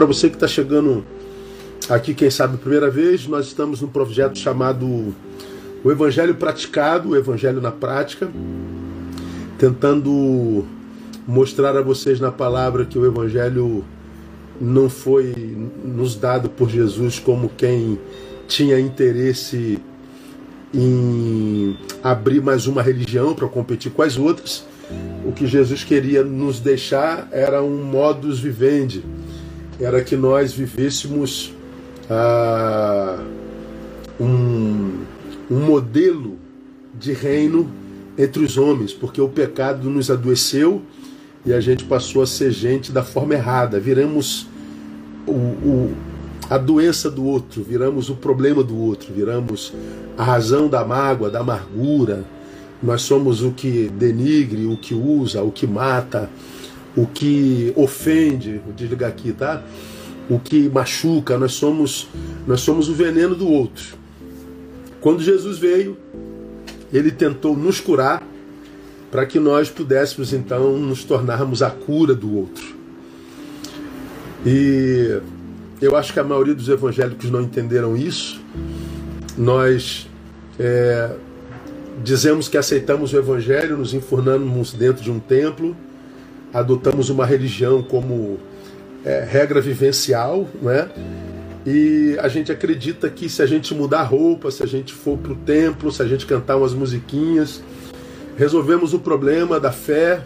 para você que está chegando aqui, quem sabe, primeira vez, nós estamos num projeto chamado O Evangelho Praticado, o Evangelho na Prática, tentando mostrar a vocês na palavra que o Evangelho não foi nos dado por Jesus como quem tinha interesse em abrir mais uma religião para competir com as outras. O que Jesus queria nos deixar era um modus vivendi, era que nós vivêssemos ah, um, um modelo de reino entre os homens, porque o pecado nos adoeceu e a gente passou a ser gente da forma errada. Viramos o, o, a doença do outro, viramos o problema do outro, viramos a razão da mágoa, da amargura. Nós somos o que denigre, o que usa, o que mata, o que ofende, vou desligar aqui, tá? O que machuca, nós somos, nós somos o veneno do outro. Quando Jesus veio, ele tentou nos curar para que nós pudéssemos então nos tornarmos a cura do outro. E eu acho que a maioria dos evangélicos não entenderam isso. Nós é, dizemos que aceitamos o evangelho, nos enfurnamos dentro de um templo, adotamos uma religião como é, regra vivencial, né? E a gente acredita que se a gente mudar a roupa, se a gente for para o templo, se a gente cantar umas musiquinhas, resolvemos o problema da fé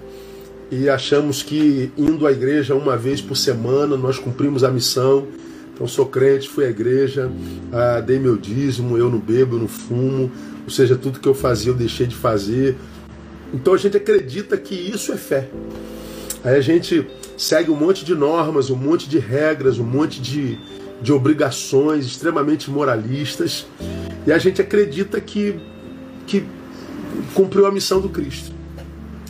e achamos que indo à igreja uma vez por semana nós cumprimos a missão. Então sou crente, fui à igreja, ah, dei meu dízimo, eu não bebo, eu não fumo, ou seja, tudo que eu fazia eu deixei de fazer. Então a gente acredita que isso é fé. Aí a gente segue um monte de normas, um monte de regras, um monte de, de obrigações extremamente moralistas, e a gente acredita que, que cumpriu a missão do Cristo.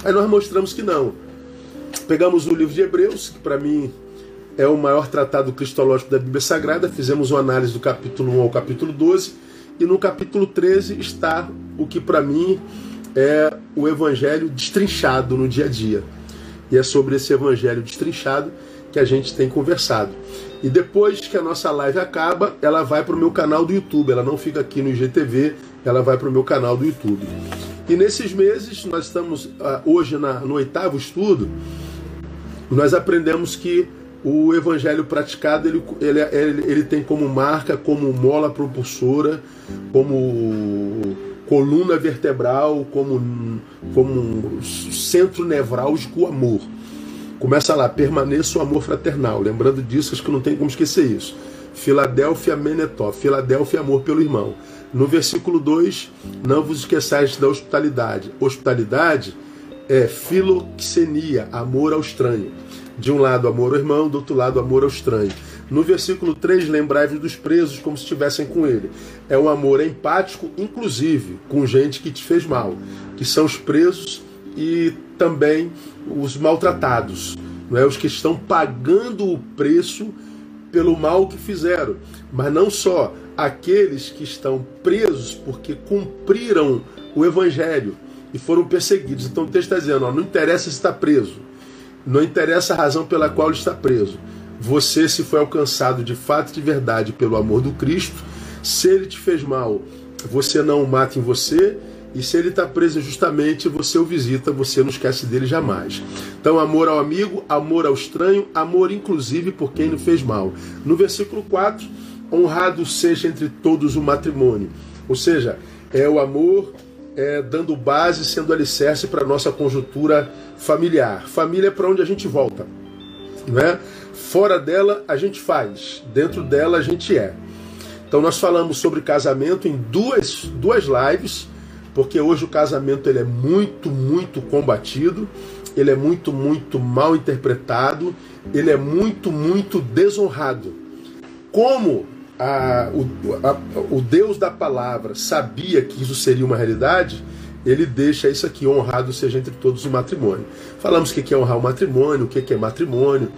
Aí nós mostramos que não. Pegamos o livro de Hebreus, que para mim é o maior tratado cristológico da Bíblia Sagrada, fizemos uma análise do capítulo 1 ao capítulo 12, e no capítulo 13 está o que para mim é o evangelho destrinchado no dia a dia. E é sobre esse evangelho destrinchado que a gente tem conversado. E depois que a nossa live acaba, ela vai para o meu canal do YouTube. Ela não fica aqui no IGTV, ela vai para o meu canal do YouTube. E nesses meses, nós estamos ah, hoje no oitavo estudo, nós aprendemos que o evangelho praticado ele, ele, ele, ele tem como marca, como mola propulsora, como coluna vertebral, como, como centro nevrálgico o amor. Começa lá, permaneça o amor fraternal. Lembrando disso, acho que não tem como esquecer isso. Filadélfia Menetó, Filadélfia amor pelo irmão. No versículo 2, não vos esqueçais da hospitalidade. Hospitalidade é filoxenia, amor ao estranho. De um lado, amor ao irmão, do outro lado, amor ao estranho. No versículo 3, lembrai-vos dos presos como se estivessem com ele. É um amor empático, inclusive, com gente que te fez mal, que são os presos e também os maltratados, não é? os que estão pagando o preço pelo mal que fizeram. Mas não só, aqueles que estão presos porque cumpriram o evangelho e foram perseguidos. Então o texto está dizendo: ó, não interessa se está preso, não interessa a razão pela qual ele está preso. Você, se foi alcançado de fato e de verdade pelo amor do Cristo, se ele te fez mal, você não o mata em você, e se ele está preso justamente, você o visita, você não esquece dele jamais. Então, amor ao amigo, amor ao estranho, amor inclusive por quem não fez mal. No versículo 4, honrado seja entre todos o matrimônio. Ou seja, é o amor é, dando base, sendo alicerce para a nossa conjuntura familiar. Família é para onde a gente volta. Né? Fora dela a gente faz, dentro dela a gente é. Então nós falamos sobre casamento em duas, duas lives, porque hoje o casamento ele é muito, muito combatido, ele é muito, muito mal interpretado, ele é muito, muito desonrado. Como a, o, a, o Deus da palavra sabia que isso seria uma realidade, ele deixa isso aqui, honrado seja entre todos o matrimônio. Falamos o que é honrar o matrimônio, o que é matrimônio,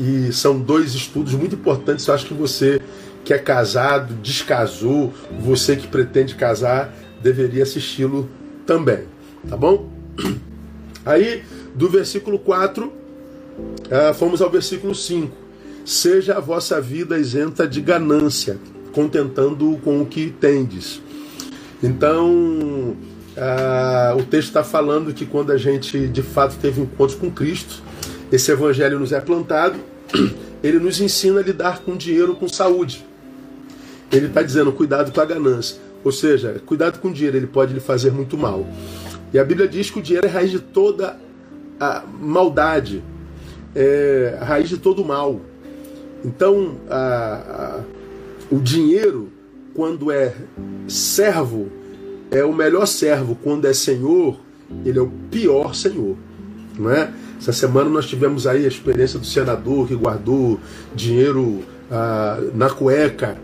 e são dois estudos muito importantes. Eu acho que você que é casado, descasou, você que pretende casar, deveria assisti-lo também. Tá bom? Aí, do versículo 4, ah, fomos ao versículo 5. seja a vossa vida isenta de ganância, contentando com o que tendes. Então, ah, o texto está falando que quando a gente de fato teve encontros com Cristo, esse evangelho nos é plantado, ele nos ensina a lidar com dinheiro com saúde. Ele está dizendo cuidado com a ganância. Ou seja, cuidado com o dinheiro, ele pode lhe fazer muito mal. E a Bíblia diz que o dinheiro é raiz de toda a maldade, é a raiz de todo o mal. Então, a, a, o dinheiro, quando é servo, é o melhor servo. Quando é senhor, ele é o pior senhor. Não é? Essa semana nós tivemos aí a experiência do senador que guardou dinheiro ah, na cueca.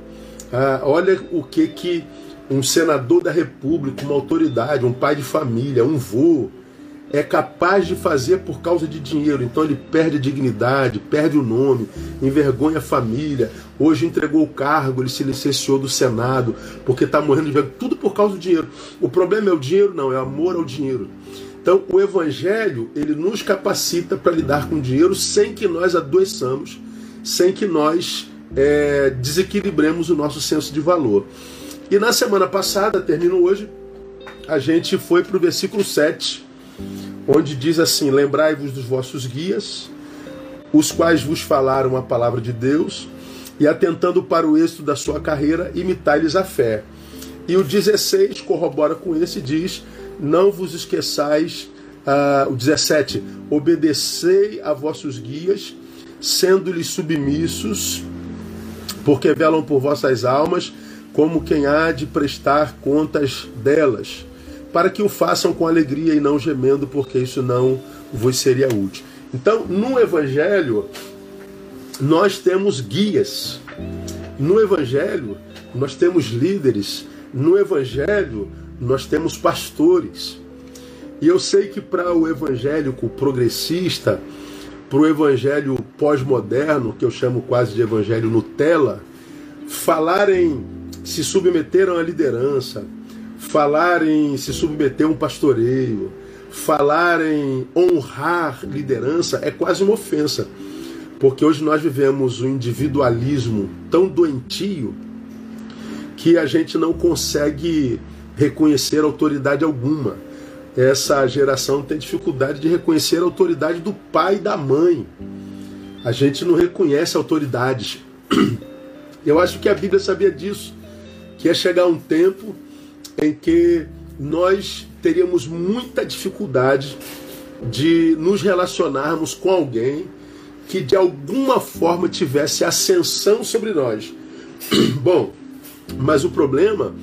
Ah, olha o que que um senador da República, uma autoridade, um pai de família, um vô, é capaz de fazer por causa de dinheiro. Então ele perde a dignidade, perde o nome, envergonha a família. Hoje entregou o cargo, ele se licenciou do Senado, porque está morrendo de vergonha. Tudo por causa do dinheiro. O problema é o dinheiro? Não, é o amor ao dinheiro. Então o Evangelho, ele nos capacita para lidar com o dinheiro sem que nós adoeçamos, sem que nós é, desequilibremos o nosso senso de valor. E na semana passada, termino hoje, a gente foi para o versículo 7, onde diz assim: Lembrai-vos dos vossos guias, os quais vos falaram a palavra de Deus, e atentando para o êxito da sua carreira, imitai-lhes a fé. E o 16 corrobora com esse e diz: Não vos esqueçais. Uh, o 17: Obedecei a vossos guias, sendo-lhes submissos, porque velam por vossas almas como quem há de prestar contas delas, para que o façam com alegria e não gemendo, porque isso não vos seria útil. Então, no Evangelho, nós temos guias. No Evangelho, nós temos líderes. No Evangelho, nós temos pastores. E eu sei que para o evangélico progressista, para o evangelho pós-moderno, que eu chamo quase de evangelho Nutella, falarem se submeteram à liderança, falar em se submeter a um pastoreio, falar em honrar liderança é quase uma ofensa. Porque hoje nós vivemos um individualismo tão doentio que a gente não consegue reconhecer autoridade alguma. Essa geração tem dificuldade de reconhecer a autoridade do pai e da mãe. A gente não reconhece autoridades. Eu acho que a Bíblia sabia disso que ia chegar um tempo em que nós teríamos muita dificuldade de nos relacionarmos com alguém que de alguma forma tivesse ascensão sobre nós. Bom, mas o problema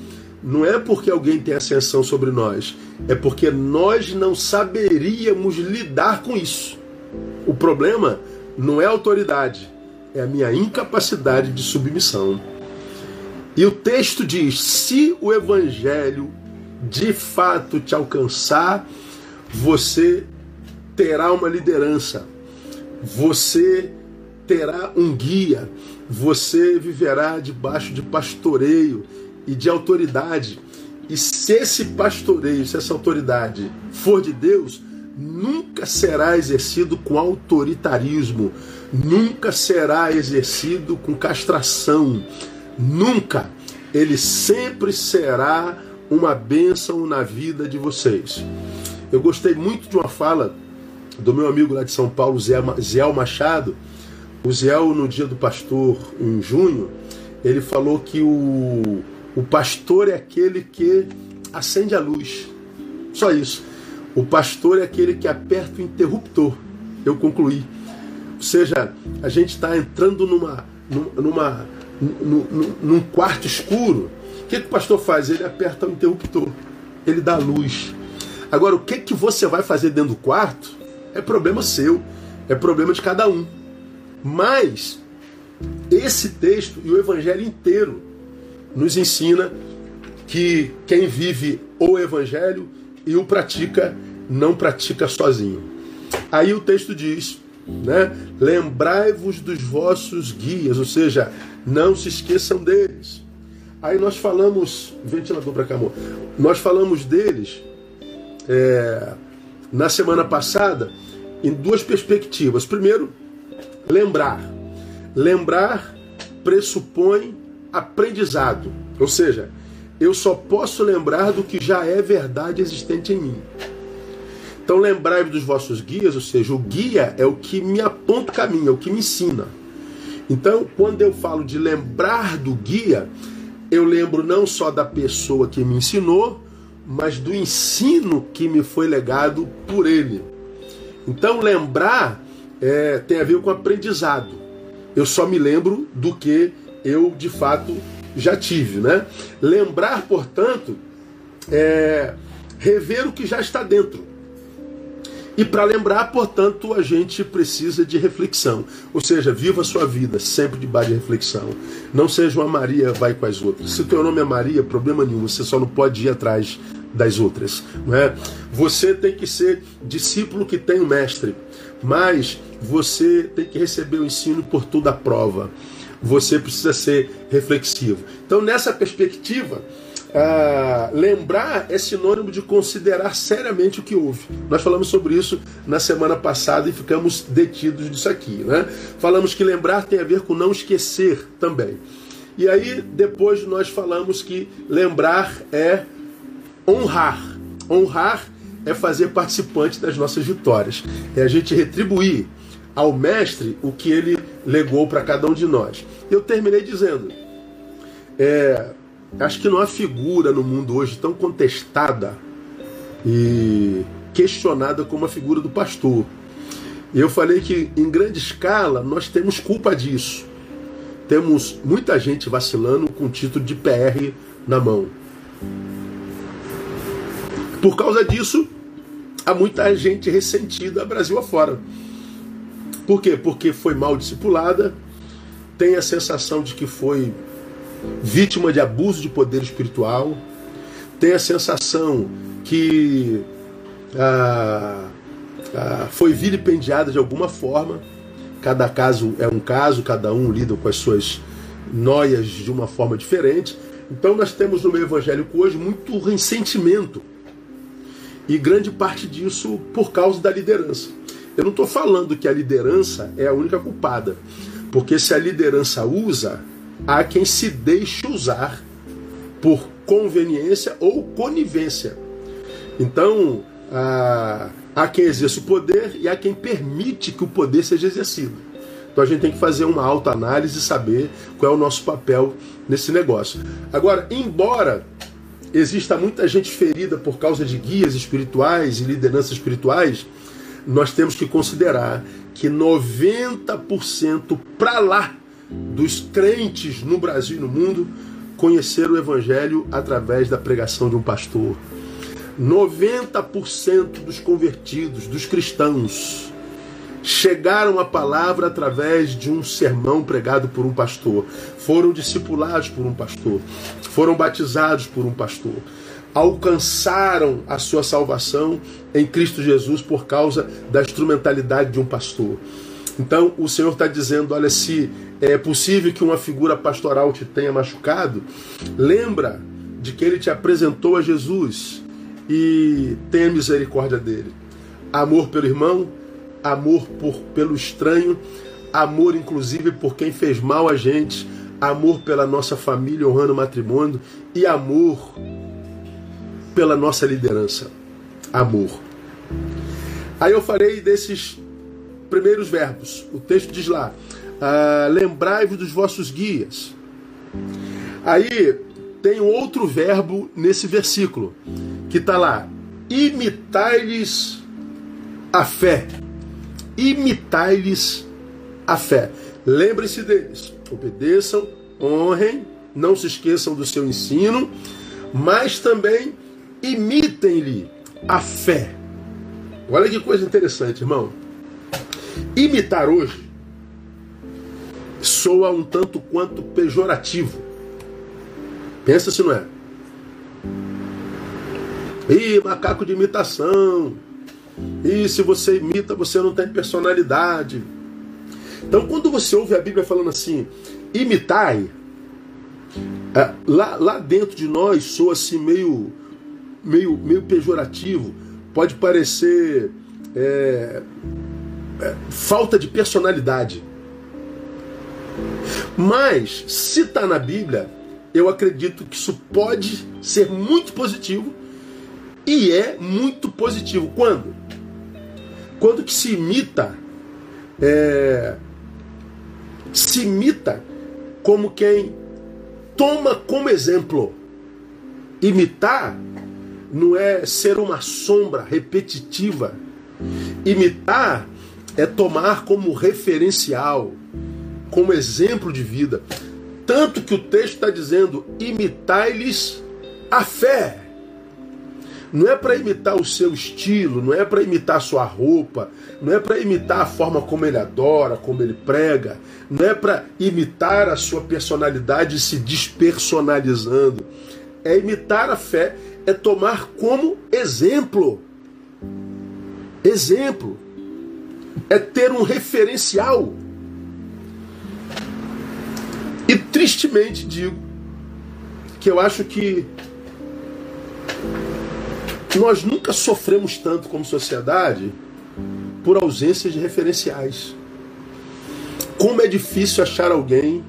não é porque alguém tem ascensão sobre nós, é porque nós não saberíamos lidar com isso. O problema não é a autoridade, é a minha incapacidade de submissão. E o texto diz: se o evangelho de fato te alcançar, você terá uma liderança, você terá um guia, você viverá debaixo de pastoreio e de autoridade. E se esse pastoreio, se essa autoridade for de Deus, nunca será exercido com autoritarismo, nunca será exercido com castração, Nunca. Ele sempre será uma bênção na vida de vocês. Eu gostei muito de uma fala do meu amigo lá de São Paulo, Zé Machado. O Zé, no dia do pastor, em junho, ele falou que o, o pastor é aquele que acende a luz. Só isso. O pastor é aquele que aperta o interruptor. Eu concluí. Ou seja, a gente está entrando numa, numa, num quarto escuro, o que, que o pastor faz? Ele aperta o interruptor, ele dá luz. Agora, o que, que você vai fazer dentro do quarto é problema seu, é problema de cada um. Mas esse texto e o evangelho inteiro nos ensina que quem vive o evangelho e o pratica não pratica sozinho. Aí o texto diz, né? Lembrai-vos dos vossos guias, ou seja, não se esqueçam deles. Aí nós falamos, ventilador para cá, amor. Nós falamos deles é, na semana passada em duas perspectivas. Primeiro, lembrar. Lembrar pressupõe aprendizado, ou seja, eu só posso lembrar do que já é verdade existente em mim. Então lembrai-vos dos vossos guias, ou seja, o guia é o que me aponta o caminho, é o que me ensina. Então, quando eu falo de lembrar do guia, eu lembro não só da pessoa que me ensinou, mas do ensino que me foi legado por ele. Então, lembrar é, tem a ver com aprendizado. Eu só me lembro do que eu de fato já tive, né? Lembrar, portanto, é rever o que já está dentro. E para lembrar, portanto, a gente precisa de reflexão. Ou seja, viva a sua vida sempre debaixo de reflexão. Não seja uma Maria, vai com as outras. Se o teu nome é Maria, problema nenhum, você só não pode ir atrás das outras. Não é? Você tem que ser discípulo que tem o mestre, mas você tem que receber o ensino por toda a prova. Você precisa ser reflexivo. Então, nessa perspectiva, ah, lembrar é sinônimo de considerar seriamente o que houve. Nós falamos sobre isso na semana passada e ficamos detidos nisso aqui. Né? Falamos que lembrar tem a ver com não esquecer também. E aí, depois nós falamos que lembrar é honrar. Honrar é fazer participante das nossas vitórias. É a gente retribuir ao mestre o que ele legou para cada um de nós. Eu terminei dizendo: é, Acho que não há figura no mundo hoje tão contestada e questionada como a figura do pastor. E eu falei que em grande escala nós temos culpa disso. Temos muita gente vacilando com o título de PR na mão. Por causa disso, há muita gente ressentida Brasil afora. Por quê? Porque foi mal discipulada, tem a sensação de que foi vítima de abuso de poder espiritual, tem a sensação que ah, ah, foi vilipendiada de alguma forma. Cada caso é um caso, cada um lida com as suas noias de uma forma diferente. Então nós temos no meio evangélico hoje muito ressentimento. E grande parte disso por causa da liderança. Eu não estou falando que a liderança é a única culpada. Porque se a liderança usa, há quem se deixe usar por conveniência ou conivência. Então, há, há quem exerce o poder e há quem permite que o poder seja exercido. Então a gente tem que fazer uma autoanálise e saber qual é o nosso papel nesse negócio. Agora, embora exista muita gente ferida por causa de guias espirituais e lideranças espirituais, nós temos que considerar que 90% para lá dos crentes no Brasil e no mundo conheceram o Evangelho através da pregação de um pastor. 90% dos convertidos, dos cristãos, chegaram à palavra através de um sermão pregado por um pastor, foram discipulados por um pastor, foram batizados por um pastor, alcançaram a sua salvação em Cristo Jesus por causa da instrumentalidade de um pastor. Então o Senhor está dizendo: olha, se é possível que uma figura pastoral te tenha machucado, lembra de que ele te apresentou a Jesus e tenha misericórdia dele. Amor pelo irmão, amor por, pelo estranho, amor inclusive por quem fez mal a gente, amor pela nossa família honrando o matrimônio e amor pela nossa liderança. Amor. Aí eu falei desses primeiros verbos. O texto diz lá: ah, lembrai-vos dos vossos guias. Aí tem um outro verbo nesse versículo que está lá: imitai-lhes a fé. Imitai-lhes a fé. Lembre-se deles, obedeçam, honrem, não se esqueçam do seu ensino, mas também imitem-lhe a fé. Olha que coisa interessante, irmão. Imitar hoje soa um tanto quanto pejorativo. Pensa se não é. Ih, macaco de imitação. E se você imita, você não tem personalidade. Então, quando você ouve a Bíblia falando assim, imitai, é, lá, lá dentro de nós soa assim meio, meio, meio pejorativo. Pode parecer é, é, falta de personalidade. Mas, se está na Bíblia, eu acredito que isso pode ser muito positivo e é muito positivo. Quando? Quando que se imita, é, se imita como quem toma como exemplo. Imitar não é ser uma sombra repetitiva. Imitar é tomar como referencial, como exemplo de vida. Tanto que o texto está dizendo: imitai-lhes a fé. Não é para imitar o seu estilo, não é para imitar a sua roupa, não é para imitar a forma como ele adora, como ele prega, não é para imitar a sua personalidade se despersonalizando. É imitar a fé, é tomar como exemplo. Exemplo. É ter um referencial. E tristemente digo que eu acho que nós nunca sofremos tanto como sociedade por ausência de referenciais. Como é difícil achar alguém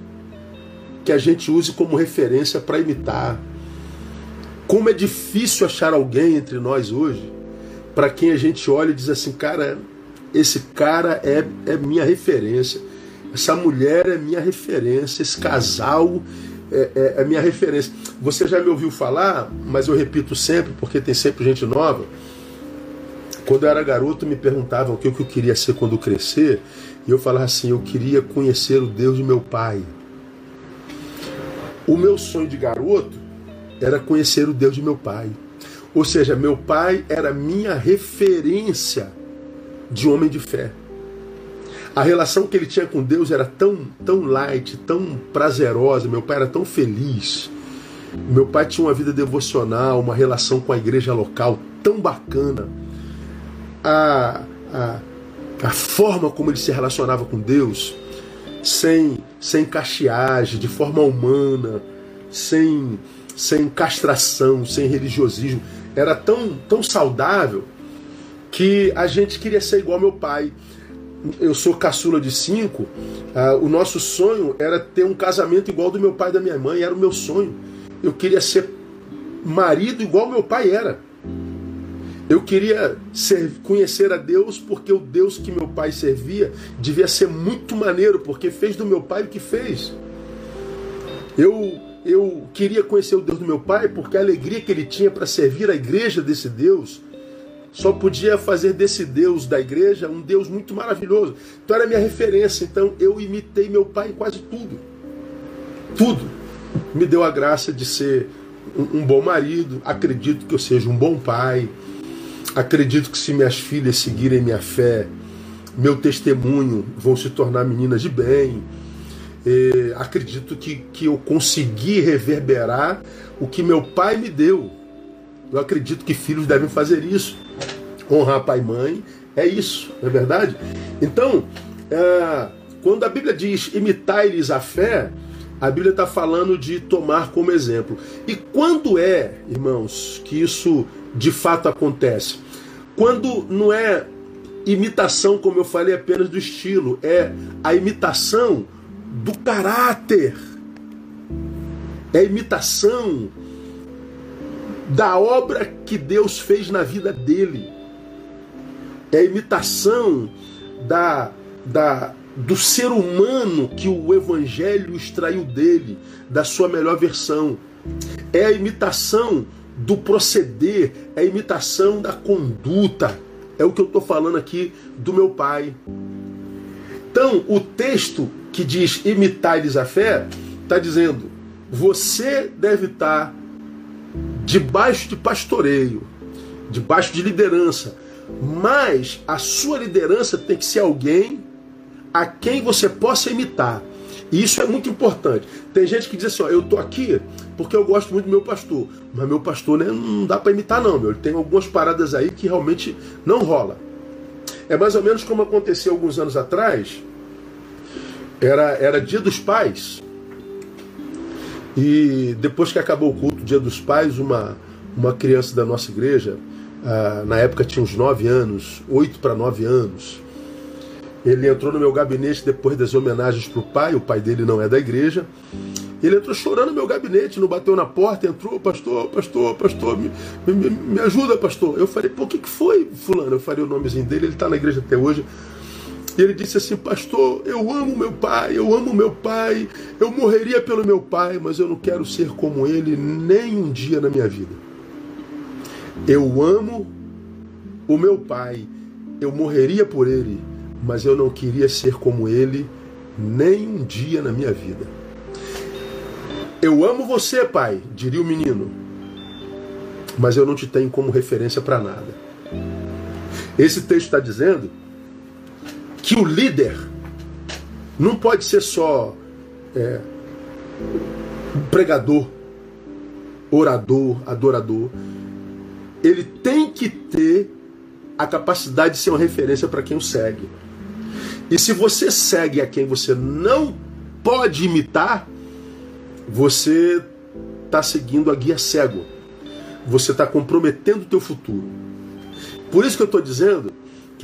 que a gente use como referência para imitar. Como é difícil achar alguém entre nós hoje para quem a gente olha e diz assim, cara, esse cara é, é minha referência, essa mulher é minha referência, esse casal é, é, é minha referência. Você já me ouviu falar, mas eu repito sempre, porque tem sempre gente nova. Quando eu era garoto, me perguntavam o que eu queria ser quando crescer, e eu falava assim: eu queria conhecer o Deus de meu pai. O meu sonho de garoto era conhecer o Deus de meu pai. Ou seja, meu pai era minha referência de homem de fé. A relação que ele tinha com Deus era tão, tão light, tão prazerosa, meu pai era tão feliz. Meu pai tinha uma vida devocional, uma relação com a igreja local tão bacana. A, a, a forma como ele se relacionava com Deus, sem, sem cacheagem, de forma humana, sem, sem castração, sem religiosismo, era tão, tão saudável que a gente queria ser igual meu pai eu sou caçula de cinco, uh, o nosso sonho era ter um casamento igual do meu pai e da minha mãe, era o meu sonho. Eu queria ser marido igual meu pai era. Eu queria ser, conhecer a Deus porque o Deus que meu pai servia devia ser muito maneiro, porque fez do meu pai o que fez. Eu, eu queria conhecer o Deus do meu pai porque a alegria que ele tinha para servir a igreja desse Deus só podia fazer desse Deus da igreja um Deus muito maravilhoso. Então era minha referência. Então eu imitei meu pai em quase tudo. Tudo. Me deu a graça de ser um, um bom marido. Acredito que eu seja um bom pai. Acredito que se minhas filhas seguirem minha fé, meu testemunho, vão se tornar meninas de bem. Acredito que, que eu consegui reverberar o que meu pai me deu. Eu acredito que filhos devem fazer isso honrar pai e mãe, é isso, não é verdade? Então, é, quando a Bíblia diz imitai-lhes a fé, a Bíblia está falando de tomar como exemplo. E quando é, irmãos, que isso de fato acontece? Quando não é imitação, como eu falei, apenas do estilo, é a imitação do caráter, é a imitação da obra que Deus fez na vida dele é a imitação da, da, do ser humano que o Evangelho extraiu dele, da sua melhor versão. É a imitação do proceder, é a imitação da conduta. É o que eu estou falando aqui do meu pai. Então, o texto que diz imitai-lhes a fé, está dizendo: você deve estar tá debaixo de pastoreio, debaixo de liderança, mas a sua liderança tem que ser alguém a quem você possa imitar. E isso é muito importante. Tem gente que diz assim: ó, eu tô aqui porque eu gosto muito do meu pastor. Mas meu pastor né, não dá para imitar, não, meu. Ele tem algumas paradas aí que realmente não rola. É mais ou menos como aconteceu alguns anos atrás. Era, era dia dos pais. E depois que acabou o culto, dia dos pais, uma, uma criança da nossa igreja ah, na época tinha uns 9 anos, 8 para 9 anos. Ele entrou no meu gabinete depois das homenagens para o pai, o pai dele não é da igreja. Ele entrou chorando no meu gabinete, não bateu na porta, entrou, pastor, pastor, pastor, me, me, me ajuda, pastor. Eu falei, pô, o que, que foi, fulano? Eu falei o nomezinho dele, ele está na igreja até hoje. E ele disse assim, pastor, eu amo meu pai, eu amo meu pai, eu morreria pelo meu pai, mas eu não quero ser como ele nem um dia na minha vida. Eu amo o meu pai, eu morreria por ele, mas eu não queria ser como ele nem um dia na minha vida. Eu amo você, pai, diria o menino, mas eu não te tenho como referência para nada. Esse texto está dizendo que o líder não pode ser só é, pregador, orador, adorador. Ele tem que ter a capacidade de ser uma referência para quem o segue. E se você segue a quem você não pode imitar, você está seguindo a guia cego. Você está comprometendo o teu futuro. Por isso que eu estou dizendo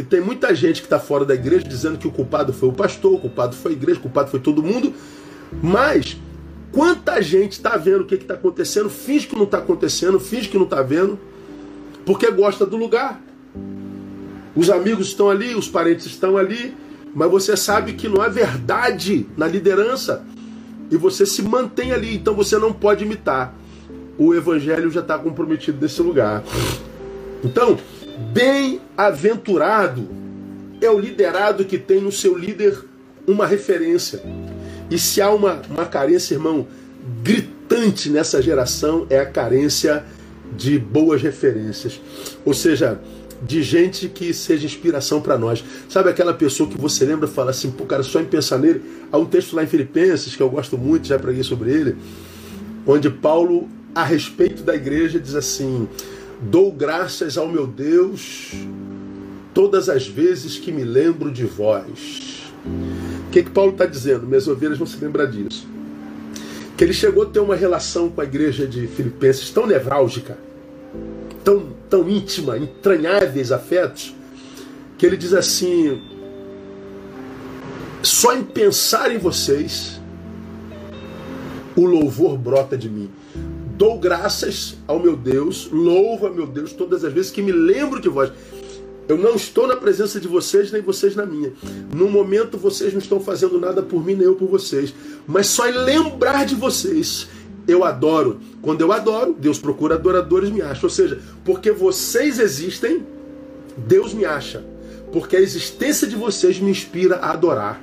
que tem muita gente que está fora da igreja dizendo que o culpado foi o pastor, o culpado foi a igreja, o culpado foi todo mundo. Mas quanta gente está vendo o que está acontecendo, finge que não está acontecendo, finge que não está vendo, porque gosta do lugar. Os amigos estão ali, os parentes estão ali, mas você sabe que não é verdade na liderança. E você se mantém ali, então você não pode imitar. O evangelho já está comprometido nesse lugar. Então, Bem-aventurado é o liderado que tem no seu líder uma referência. E se há uma, uma carência, irmão, gritante nessa geração, é a carência de boas referências. Ou seja, de gente que seja inspiração para nós. Sabe aquela pessoa que você lembra e fala assim, pô, cara, só em pensar nele. Há um texto lá em Filipenses que eu gosto muito, já preguei sobre ele, onde Paulo, a respeito da igreja, diz assim: Dou graças ao meu Deus todas as vezes que me lembro de vós. O que, que Paulo está dizendo? Minhas ovelhas vão se lembrar disso. Que ele chegou a ter uma relação com a igreja de Filipenses tão nevrálgica, tão, tão íntima, entranháveis afetos, que ele diz assim: só em pensar em vocês, o louvor brota de mim. Dou graças ao meu Deus, louvo a meu Deus todas as vezes que me lembro de vós. Eu não estou na presença de vocês, nem vocês na minha. No momento vocês não estão fazendo nada por mim, nem eu por vocês. Mas só em lembrar de vocês, eu adoro. Quando eu adoro, Deus procura adoradores, me acha. Ou seja, porque vocês existem, Deus me acha. Porque a existência de vocês me inspira a adorar.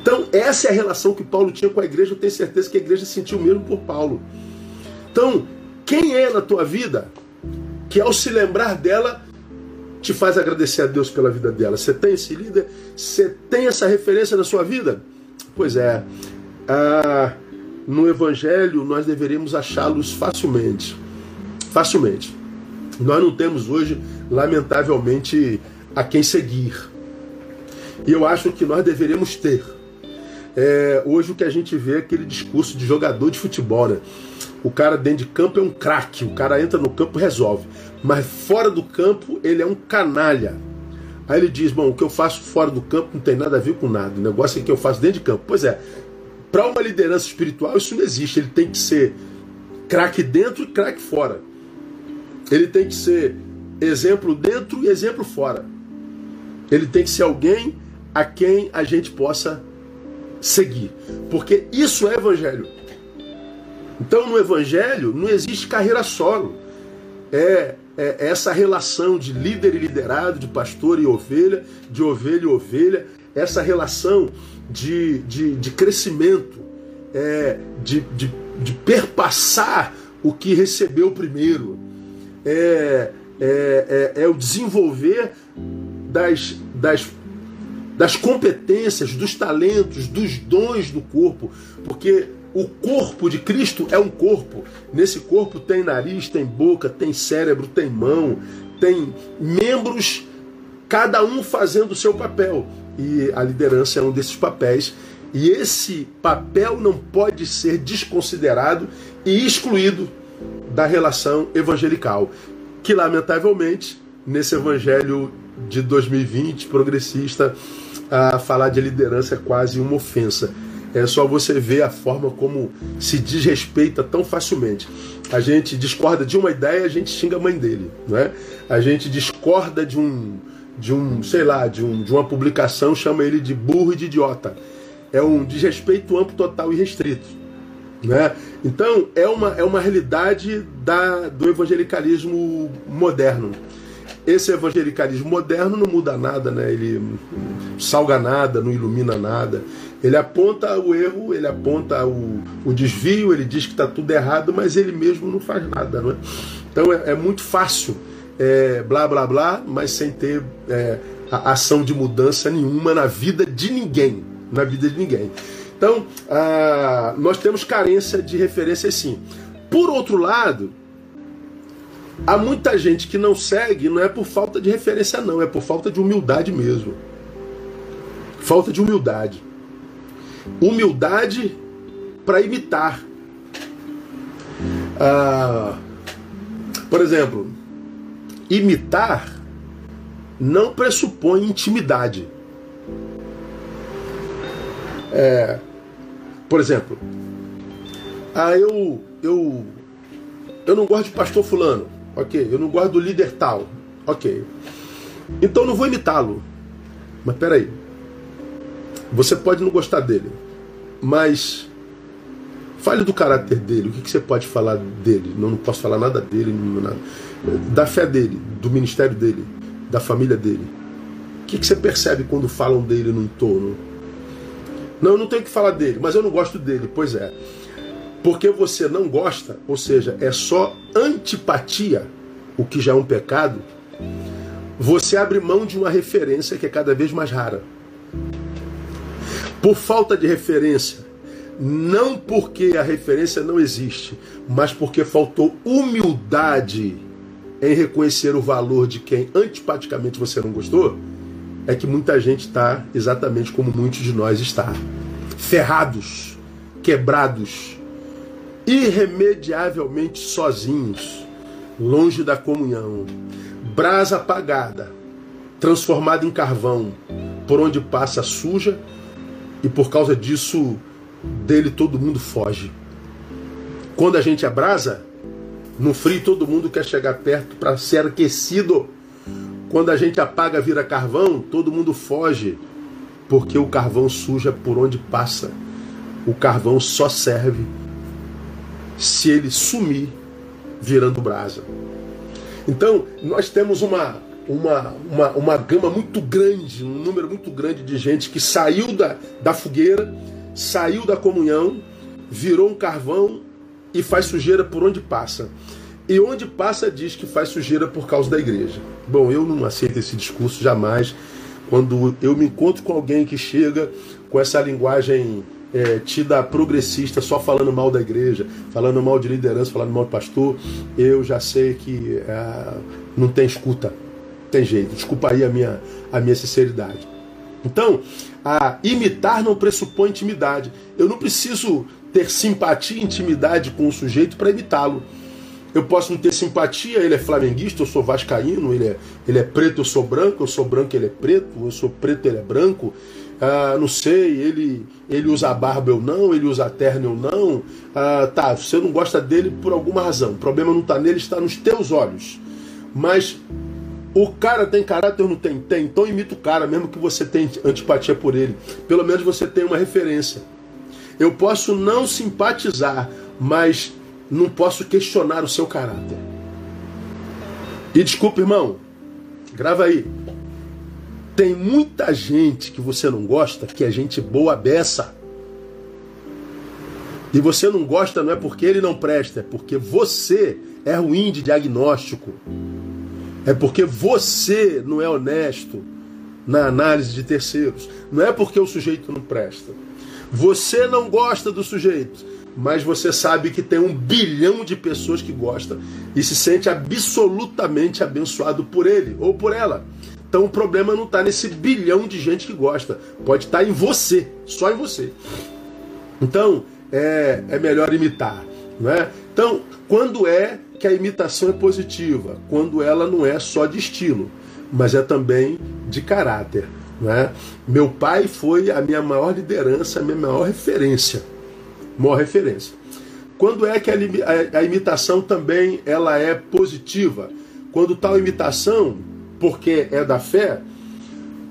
Então, essa é a relação que Paulo tinha com a igreja. Eu tenho certeza que a igreja sentiu mesmo por Paulo. Então, quem é na tua vida que ao se lembrar dela te faz agradecer a Deus pela vida dela? Você tem esse líder? Você tem essa referência na sua vida? Pois é. Ah, no Evangelho nós deveríamos achá-los facilmente. Facilmente. Nós não temos hoje, lamentavelmente, a quem seguir. E eu acho que nós deveríamos ter. É, hoje o que a gente vê é aquele discurso de jogador de futebol, né? O cara dentro de campo é um craque, o cara entra no campo e resolve. Mas fora do campo, ele é um canalha. Aí ele diz: Bom, o que eu faço fora do campo não tem nada a ver com nada. O negócio é que eu faço dentro de campo. Pois é, para uma liderança espiritual, isso não existe. Ele tem que ser craque dentro e craque fora. Ele tem que ser exemplo dentro e exemplo fora. Ele tem que ser alguém a quem a gente possa seguir. Porque isso é evangelho. Então, no Evangelho, não existe carreira solo. É, é, essa relação de líder e liderado, de pastor e ovelha, de ovelha e ovelha, essa relação de, de, de crescimento, é, de, de, de perpassar o que recebeu primeiro. É, é, é, é o desenvolver das, das, das competências, dos talentos, dos dons do corpo, porque o corpo de Cristo é um corpo. Nesse corpo tem nariz, tem boca, tem cérebro, tem mão, tem membros, cada um fazendo o seu papel. E a liderança é um desses papéis. E esse papel não pode ser desconsiderado e excluído da relação evangelical, que lamentavelmente, nesse evangelho de 2020 progressista, a falar de liderança é quase uma ofensa. É só você ver a forma como se desrespeita tão facilmente. A gente discorda de uma ideia, a gente xinga a mãe dele, né? A gente discorda de um, de um, sei lá, de, um, de uma publicação, chama ele de burro e de idiota. É um desrespeito amplo, total e restrito, né? Então é uma, é uma realidade da, do evangelicalismo moderno esse evangelicalismo moderno não muda nada, né? Ele salga nada, não ilumina nada. Ele aponta o erro, ele aponta o, o desvio, ele diz que está tudo errado, mas ele mesmo não faz nada, não é? Então é, é muito fácil é, blá blá blá, mas sem ter é, ação de mudança nenhuma na vida de ninguém, na vida de ninguém. Então ah, nós temos carência de referência sim. Por outro lado, Há muita gente que não segue, não é por falta de referência, não, é por falta de humildade mesmo. Falta de humildade. Humildade para imitar. Ah, por exemplo, imitar não pressupõe intimidade. É, por exemplo, ah, eu, eu, eu não gosto de pastor fulano. Ok, eu não gosto do líder tal. Ok. Então não vou imitá-lo. Mas peraí. Você pode não gostar dele. Mas fale do caráter dele. O que, que você pode falar dele? Não, não posso falar nada dele. Nada. Da fé dele, do ministério dele, da família dele. O que, que você percebe quando falam dele no entorno? Não, eu não tenho que falar dele, mas eu não gosto dele. Pois é. Porque você não gosta, ou seja, é só antipatia, o que já é um pecado, você abre mão de uma referência que é cada vez mais rara. Por falta de referência, não porque a referência não existe, mas porque faltou humildade em reconhecer o valor de quem antipaticamente você não gostou, é que muita gente está exatamente como muitos de nós está. Ferrados, quebrados, irremediavelmente sozinhos, longe da comunhão, brasa apagada, transformada em carvão, por onde passa suja, e por causa disso dele todo mundo foge. Quando a gente abrasa, no frio todo mundo quer chegar perto para ser aquecido. Quando a gente apaga, vira carvão, todo mundo foge, porque o carvão suja por onde passa. O carvão só serve se ele sumir virando brasa. Então, nós temos uma, uma, uma, uma gama muito grande, um número muito grande de gente que saiu da, da fogueira, saiu da comunhão, virou um carvão e faz sujeira por onde passa. E onde passa diz que faz sujeira por causa da igreja. Bom, eu não aceito esse discurso jamais. Quando eu me encontro com alguém que chega com essa linguagem é, tida progressista só falando mal da igreja, falando mal de liderança, falando mal de pastor, eu já sei que é, não tem escuta, tem jeito. Desculpa aí a minha, a minha sinceridade. Então, a imitar não pressupõe intimidade. Eu não preciso ter simpatia e intimidade com o sujeito para imitá-lo. Eu posso não ter simpatia, ele é flamenguista, eu sou vascaíno, ele é, ele é preto, eu sou branco, eu sou branco, ele é preto, eu sou preto, ele é branco ah, não sei, ele, ele usa barba ou não, ele usa terno ou não. Ah, tá, você não gosta dele por alguma razão. O problema não está nele, está nos teus olhos. Mas o cara tem caráter ou não tem? Tem. Então imita o cara, mesmo que você tenha antipatia por ele. Pelo menos você tem uma referência. Eu posso não simpatizar, mas não posso questionar o seu caráter. E desculpa, irmão, grava aí. Tem muita gente que você não gosta, que é gente boa beça. E você não gosta não é porque ele não presta, é porque você é ruim de diagnóstico. É porque você não é honesto na análise de terceiros. Não é porque o sujeito não presta. Você não gosta do sujeito, mas você sabe que tem um bilhão de pessoas que gostam e se sente absolutamente abençoado por ele ou por ela. Então o problema não está nesse bilhão de gente que gosta, pode estar tá em você, só em você. Então é, é melhor imitar, não é? Então quando é que a imitação é positiva? Quando ela não é só de estilo, mas é também de caráter. Né? Meu pai foi a minha maior liderança, a minha maior referência. Maior referência. Quando é que a, imitação também ela é positiva? Quando tal imitação, porque é da fé,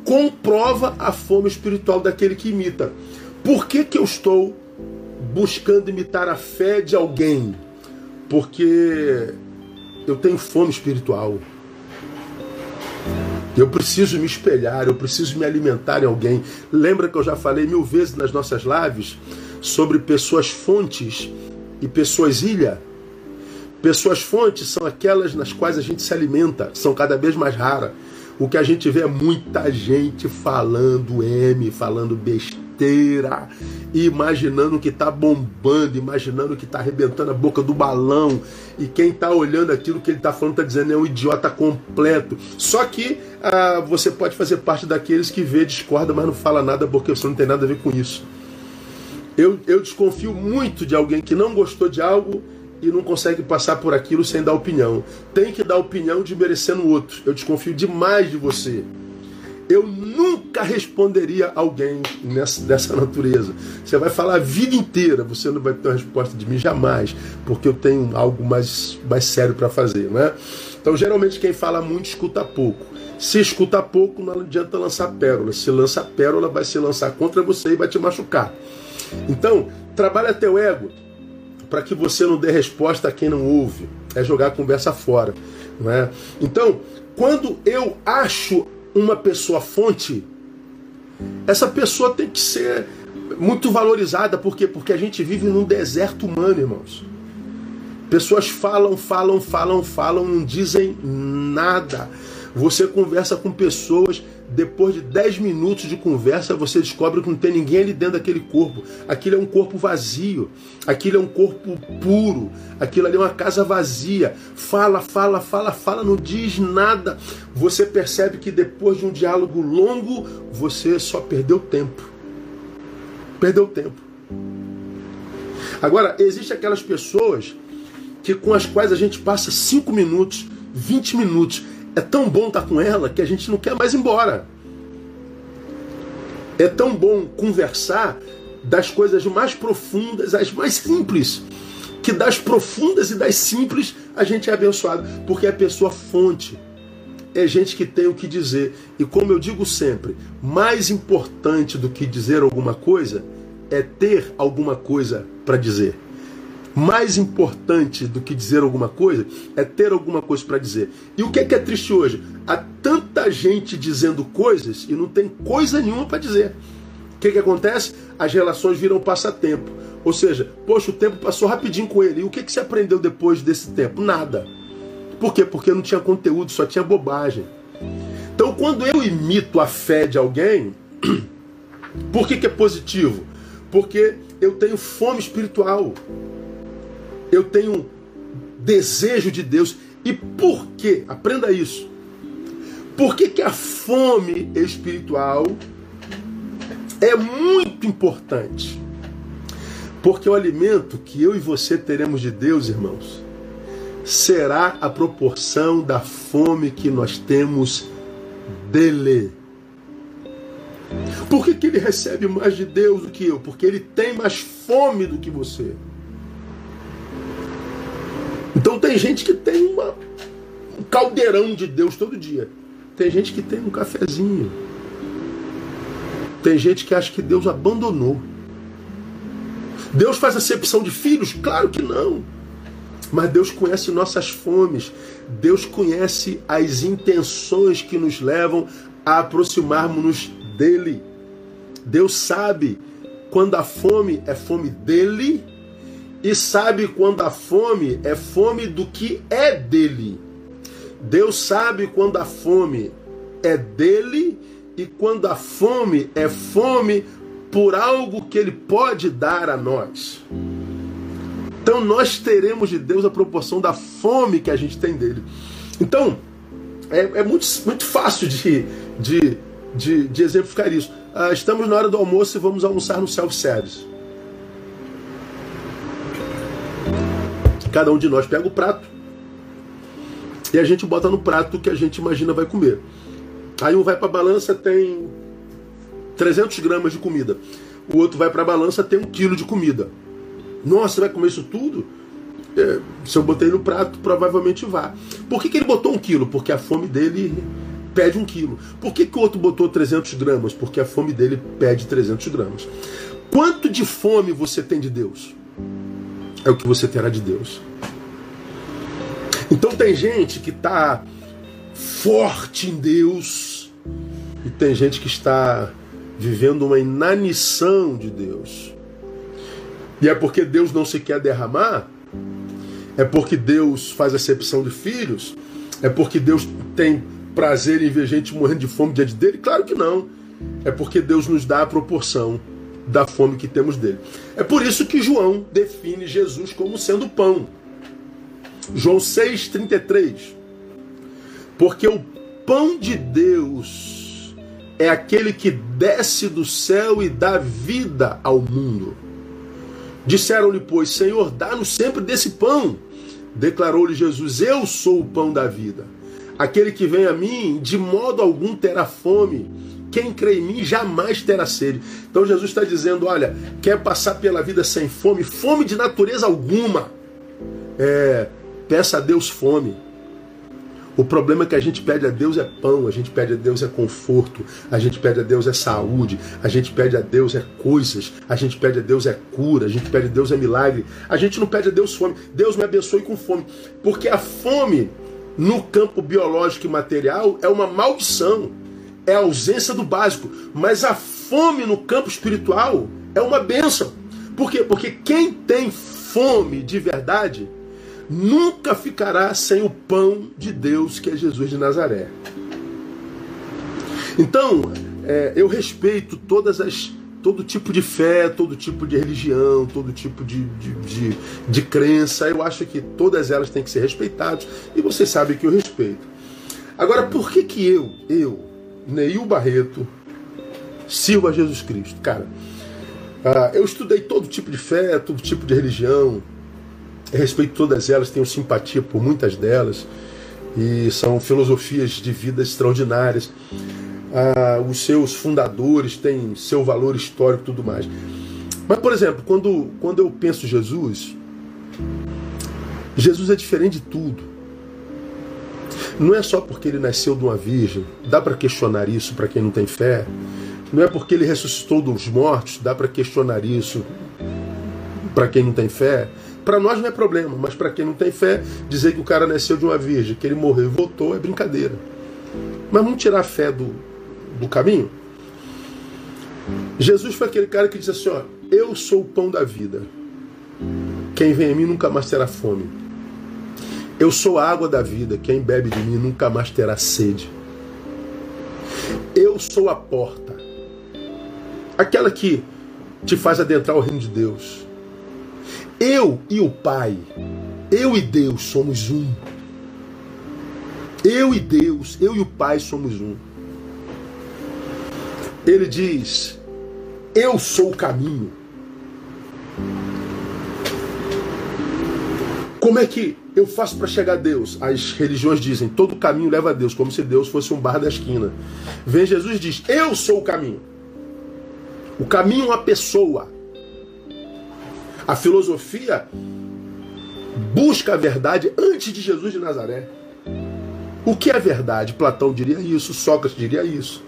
comprova a fome espiritual daquele que imita. Por que, que eu estou buscando imitar a fé de alguém? Porque eu tenho fome espiritual. Eu preciso me espelhar, eu preciso me alimentar em alguém. Lembra que eu já falei mil vezes nas nossas lives sobre pessoas fontes e pessoas ilha? Pessoas fontes são aquelas nas quais a gente se alimenta, são cada vez mais raras. O que a gente vê é muita gente falando M, falando besteira, imaginando que está bombando, imaginando que está arrebentando a boca do balão, e quem está olhando aquilo que ele está falando está dizendo é um idiota completo. Só que ah, você pode fazer parte daqueles que vê, discorda, mas não fala nada porque você não tem nada a ver com isso. Eu, eu desconfio muito de alguém que não gostou de algo e não consegue passar por aquilo sem dar opinião. Tem que dar opinião de merecendo o outro. Eu desconfio demais de você. Eu nunca responderia alguém nessa, dessa natureza. Você vai falar a vida inteira, você não vai ter uma resposta de mim jamais, porque eu tenho algo mais, mais sério para fazer, né? Então, geralmente, quem fala muito escuta pouco. Se escuta pouco, não adianta lançar pérola. Se lança pérola, vai se lançar contra você e vai te machucar. Então, trabalha teu ego para que você não dê resposta a quem não ouve. É jogar a conversa fora. Não é? Então, quando eu acho uma pessoa fonte, essa pessoa tem que ser muito valorizada. Por quê? Porque a gente vive num deserto humano, irmãos. Pessoas falam, falam, falam, falam, não dizem nada. Você conversa com pessoas depois de 10 minutos de conversa, você descobre que não tem ninguém ali dentro daquele corpo. Aquilo é um corpo vazio, aquilo é um corpo puro, aquilo ali é uma casa vazia. Fala, fala, fala, fala, não diz nada. Você percebe que depois de um diálogo longo, você só perdeu tempo. Perdeu tempo. Agora, existem aquelas pessoas que com as quais a gente passa 5 minutos, 20 minutos é tão bom estar com ela que a gente não quer mais ir embora. É tão bom conversar das coisas mais profundas às mais simples. Que das profundas e das simples a gente é abençoado. Porque é a pessoa fonte. É gente que tem o que dizer. E como eu digo sempre, mais importante do que dizer alguma coisa é ter alguma coisa para dizer mais importante do que dizer alguma coisa é ter alguma coisa para dizer. E o que é, que é triste hoje? Há tanta gente dizendo coisas e não tem coisa nenhuma para dizer. O que, que acontece? As relações viram passatempo. Ou seja, poxa, o tempo passou rapidinho com ele. E o que, que você aprendeu depois desse tempo? Nada. Por quê? Porque não tinha conteúdo, só tinha bobagem. Então, quando eu imito a fé de alguém, por que, que é positivo? Porque eu tenho fome espiritual eu tenho desejo de Deus. E por quê? Aprenda isso. Por que, que a fome espiritual é muito importante? Porque o alimento que eu e você teremos de Deus, irmãos, será a proporção da fome que nós temos dele. Por que, que ele recebe mais de Deus do que eu? Porque ele tem mais fome do que você. Então tem gente que tem uma, um caldeirão de Deus todo dia. Tem gente que tem um cafezinho. Tem gente que acha que Deus abandonou. Deus faz acepção de filhos? Claro que não. Mas Deus conhece nossas fomes. Deus conhece as intenções que nos levam a aproximarmos-nos dele. Deus sabe quando a fome é fome dele e sabe quando a fome é fome do que é dele. Deus sabe quando a fome é dele e quando a fome é fome por algo que ele pode dar a nós. Então nós teremos de Deus a proporção da fome que a gente tem dele. Então, é, é muito, muito fácil de, de, de, de exemplificar isso. Ah, estamos na hora do almoço e vamos almoçar no self-service. Cada um de nós pega o prato e a gente bota no prato que a gente imagina vai comer. Aí um vai para a balança, tem 300 gramas de comida. O outro vai para a balança, tem um quilo de comida. Nossa, você vai comer isso tudo? É, se eu botei no prato, provavelmente vá. Por que, que ele botou um quilo? Porque a fome dele pede um quilo. Por que, que o outro botou 300 gramas? Porque a fome dele pede 300 gramas. Quanto de fome você tem de Deus? É o que você terá de Deus. Então tem gente que está forte em Deus e tem gente que está vivendo uma inanição de Deus. E é porque Deus não se quer derramar? É porque Deus faz acepção de filhos? É porque Deus tem prazer em ver gente morrendo de fome diante dele? Claro que não. É porque Deus nos dá a proporção da fome que temos dele. É por isso que João define Jesus como sendo pão. João 6,33. Porque o pão de Deus é aquele que desce do céu e dá vida ao mundo. Disseram-lhe, pois, Senhor, dá-nos sempre desse pão. Declarou-lhe Jesus: Eu sou o pão da vida. Aquele que vem a mim, de modo algum terá fome. Quem crê em mim jamais terá sede. Então Jesus está dizendo: olha, quer passar pela vida sem fome, fome de natureza alguma. É, peça a Deus fome. O problema é que a gente pede a Deus é pão, a gente pede a Deus é conforto, a gente pede a Deus é saúde, a gente pede a Deus é coisas, a gente pede a Deus é cura, a gente pede a Deus é milagre. A gente não pede a Deus fome. Deus me abençoe com fome. Porque a fome no campo biológico e material é uma maldição, é a ausência do básico. Mas a fome no campo espiritual é uma bênção. Por quê? Porque quem tem fome de verdade nunca ficará sem o pão de Deus que é Jesus de Nazaré. Então, é, eu respeito todas as todo tipo de fé, todo tipo de religião, todo tipo de, de, de, de crença. Eu acho que todas elas têm que ser respeitadas e vocês sabem que eu respeito. Agora, por que que eu, eu, Neil Barreto, sirvo a Jesus Cristo? Cara, uh, eu estudei todo tipo de fé, todo tipo de religião, respeito todas elas, tenho simpatia por muitas delas e são filosofias de vida extraordinárias. Ah, os seus fundadores têm seu valor histórico e tudo mais. Mas, por exemplo, quando, quando eu penso Jesus, Jesus é diferente de tudo. Não é só porque ele nasceu de uma virgem, dá para questionar isso para quem não tem fé. Não é porque ele ressuscitou dos mortos, dá para questionar isso para quem não tem fé. Para nós não é problema, mas para quem não tem fé, dizer que o cara nasceu de uma virgem, que ele morreu e voltou é brincadeira. Mas vamos tirar a fé do, do caminho? Jesus foi aquele cara que disse assim: ó, Eu sou o pão da vida. Quem vem em mim nunca mais terá fome. Eu sou a água da vida. Quem bebe de mim nunca mais terá sede. Eu sou a porta. Aquela que te faz adentrar o reino de Deus. Eu e o Pai, eu e Deus somos um. Eu e Deus, eu e o Pai somos um. Ele diz: Eu sou o caminho. Como é que eu faço para chegar a Deus? As religiões dizem: todo caminho leva a Deus, como se Deus fosse um bar da esquina. Vem Jesus diz: Eu sou o caminho. O caminho é uma pessoa. A filosofia busca a verdade antes de Jesus de Nazaré. O que é verdade? Platão diria isso, Sócrates diria isso,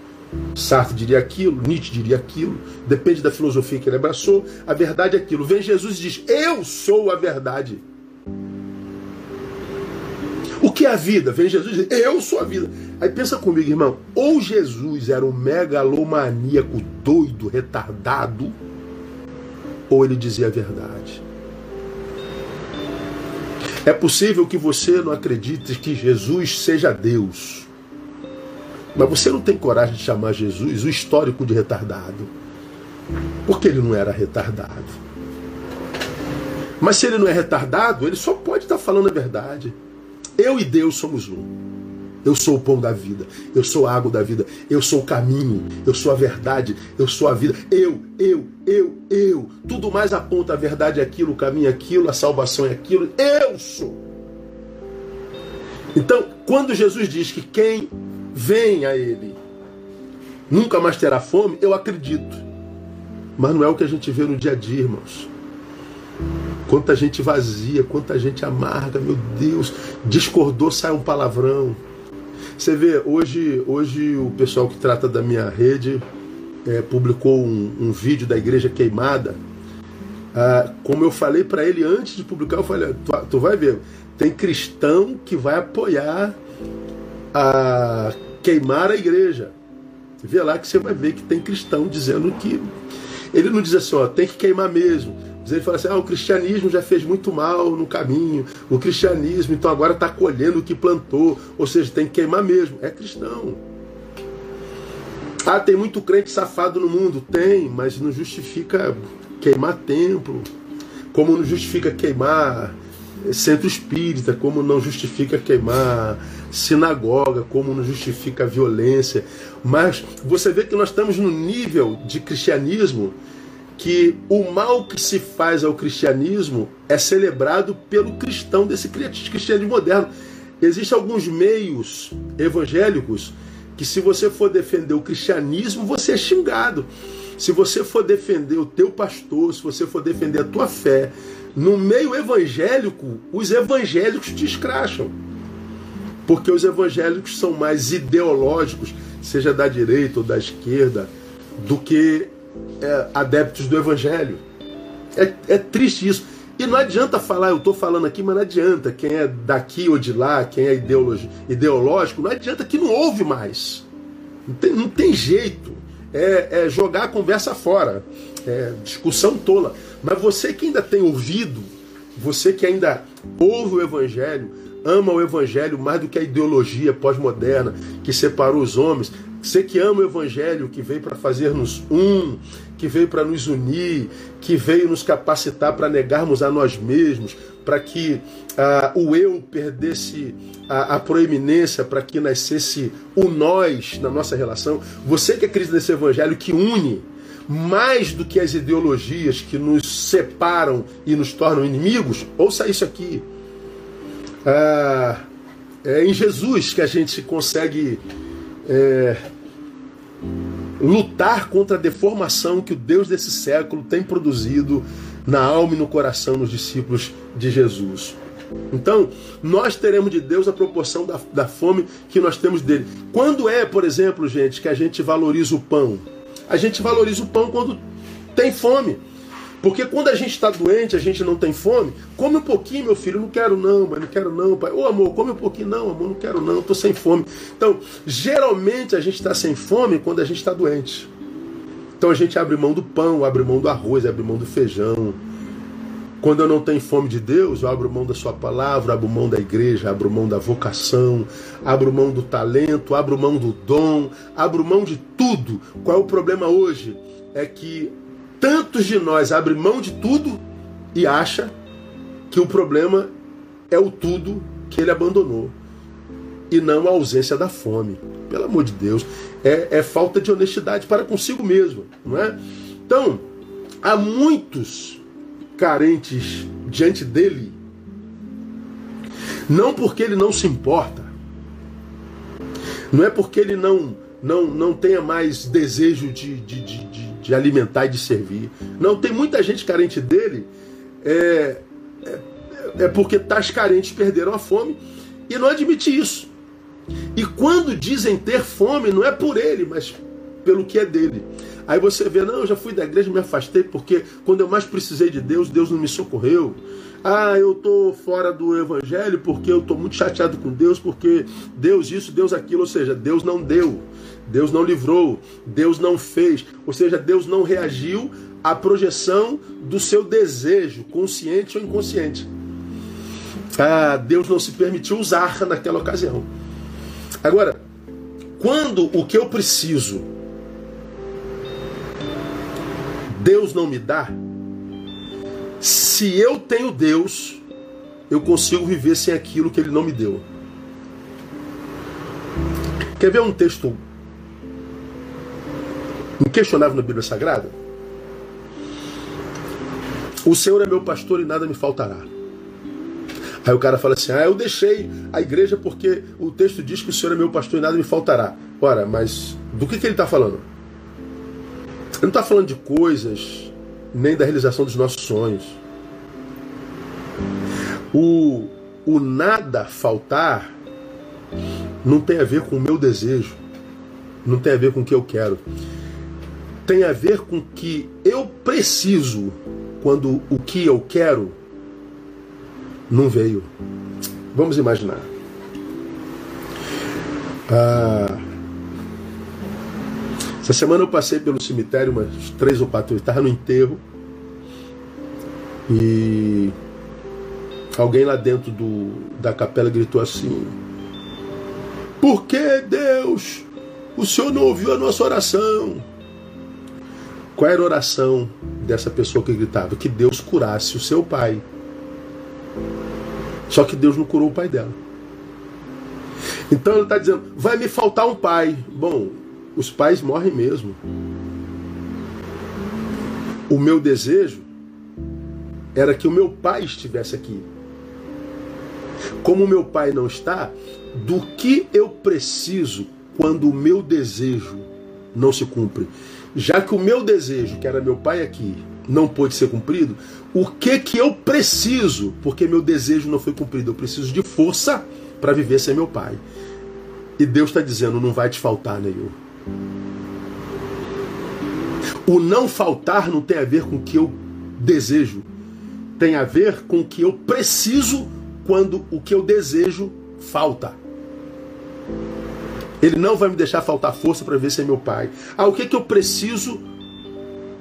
Sartre diria aquilo, Nietzsche diria aquilo, depende da filosofia que ele abraçou. A verdade é aquilo. Vem Jesus e diz: Eu sou a verdade. Que é a vida? Vem Jesus diz: Eu sou a vida. Aí pensa comigo, irmão. Ou Jesus era um megalomaníaco doido, retardado ou ele dizia a verdade. É possível que você não acredite que Jesus seja Deus. Mas você não tem coragem de chamar Jesus o histórico de retardado. Porque ele não era retardado. Mas se ele não é retardado, ele só pode estar falando a verdade. Eu e Deus somos um. Eu sou o pão da vida, eu sou a água da vida, eu sou o caminho, eu sou a verdade, eu sou a vida. Eu, eu, eu, eu. Tudo mais aponta a verdade é aquilo, o caminho é aquilo, a salvação é aquilo. Eu sou. Então, quando Jesus diz que quem vem a Ele nunca mais terá fome? Eu acredito. Mas não é o que a gente vê no dia a dia, irmãos. Quanta gente vazia, quanta gente amarga, meu Deus. Discordou, sai um palavrão. Você vê, hoje, hoje o pessoal que trata da minha rede é, publicou um, um, vídeo da igreja queimada. Ah, como eu falei para ele antes de publicar, eu falei: tu, tu vai ver, tem cristão que vai apoiar a queimar a igreja. Vê lá que você vai ver que tem cristão dizendo que. Ele não diz assim, ó, tem que queimar mesmo. Ele fala assim: ah, o cristianismo já fez muito mal no caminho. O cristianismo, então agora está colhendo o que plantou. Ou seja, tem que queimar mesmo. É cristão. Ah, tem muito crente safado no mundo. Tem, mas não justifica queimar templo. Como não justifica queimar centro espírita, como não justifica queimar sinagoga, como não justifica violência. Mas você vê que nós estamos no nível de cristianismo que o mal que se faz ao cristianismo é celebrado pelo cristão desse cristianismo moderno. Existem alguns meios evangélicos que se você for defender o cristianismo, você é xingado. Se você for defender o teu pastor, se você for defender a tua fé, no meio evangélico, os evangélicos te escracham. Porque os evangélicos são mais ideológicos, seja da direita ou da esquerda, do que é, adeptos do evangelho. É, é triste isso. E não adianta falar, eu estou falando aqui, mas não adianta. Quem é daqui ou de lá, quem é ideológico, não adianta que não ouve mais. Não tem, não tem jeito. É, é, jogar a conversa fora. É discussão tola. Mas você que ainda tem ouvido, você que ainda ouve o Evangelho, ama o Evangelho mais do que a ideologia pós-moderna que separou os homens, você que ama o Evangelho, que veio para fazer-nos um, que veio para nos unir, que veio nos capacitar para negarmos a nós mesmos, para que ah, o eu perdesse a, a proeminência, para que nascesse o nós na nossa relação. Você que acredita nesse Evangelho que une, mais do que as ideologias que nos separam e nos tornam inimigos, ouça isso aqui. Ah, é em Jesus que a gente consegue é, lutar contra a deformação que o Deus desse século tem produzido na alma e no coração dos discípulos de Jesus. Então, nós teremos de Deus a proporção da, da fome que nós temos dele. Quando é, por exemplo, gente, que a gente valoriza o pão? A gente valoriza o pão quando tem fome. Porque quando a gente está doente, a gente não tem fome, come um pouquinho, meu filho, não quero não, mas não quero não, pai. Ô amor, come um pouquinho, não, amor, não quero não, estou sem fome. Então, geralmente a gente está sem fome quando a gente está doente. Então a gente abre mão do pão, abre mão do arroz, abre mão do feijão. Quando eu não tenho fome de Deus, eu abro mão da sua palavra, abro mão da igreja, abro mão da vocação, abro mão do talento, abro mão do dom, abro mão de tudo. Qual é o problema hoje? É que Tantos de nós abrem mão de tudo e acha que o problema é o tudo que ele abandonou e não a ausência da fome. Pelo amor de Deus, é, é falta de honestidade para consigo mesmo, não é? Então, há muitos carentes diante dele, não porque ele não se importa, não é porque ele não não, não tenha mais desejo de, de, de, de alimentar e de servir. Não, tem muita gente carente dele, é, é, é porque tais carentes perderam a fome e não admite isso. E quando dizem ter fome, não é por ele, mas pelo que é dele. Aí você vê, não, eu já fui da igreja, me afastei, porque quando eu mais precisei de Deus, Deus não me socorreu. Ah, eu tô fora do evangelho porque eu tô muito chateado com Deus, porque Deus isso, Deus aquilo, ou seja, Deus não deu. Deus não livrou, Deus não fez, ou seja, Deus não reagiu à projeção do seu desejo, consciente ou inconsciente. Ah, Deus não se permitiu usar naquela ocasião. Agora, quando o que eu preciso Deus não me dá, se eu tenho Deus, eu consigo viver sem aquilo que Ele não me deu. Quer ver um texto inquestionável na Bíblia Sagrada? O Senhor é meu pastor e nada me faltará. Aí o cara fala assim: Ah, eu deixei a igreja porque o texto diz que o Senhor é meu pastor e nada me faltará. Ora, mas do que, que ele está falando? Ele não está falando de coisas, nem da realização dos nossos sonhos. O, o nada faltar não tem a ver com o meu desejo, não tem a ver com o que eu quero. Tem a ver com que eu preciso quando o que eu quero não veio. Vamos imaginar. Ah, essa semana eu passei pelo cemitério umas três ou quatro vezes, estava no enterro e alguém lá dentro do, da capela gritou assim: Por que Deus? O Senhor não ouviu a nossa oração? Qual era a oração dessa pessoa que gritava? Que Deus curasse o seu pai. Só que Deus não curou o pai dela. Então ele está dizendo: vai me faltar um pai. Bom, os pais morrem mesmo. O meu desejo era que o meu pai estivesse aqui. Como o meu pai não está, do que eu preciso quando o meu desejo não se cumpre? Já que o meu desejo, que era meu pai aqui, não pôde ser cumprido, o que que eu preciso? Porque meu desejo não foi cumprido. Eu preciso de força para viver sem meu pai. E Deus está dizendo: não vai te faltar, Neil. O não faltar não tem a ver com o que eu desejo, tem a ver com o que eu preciso quando o que eu desejo falta. Ele não vai me deixar faltar força para ver se é meu pai. Ah, o que, que eu preciso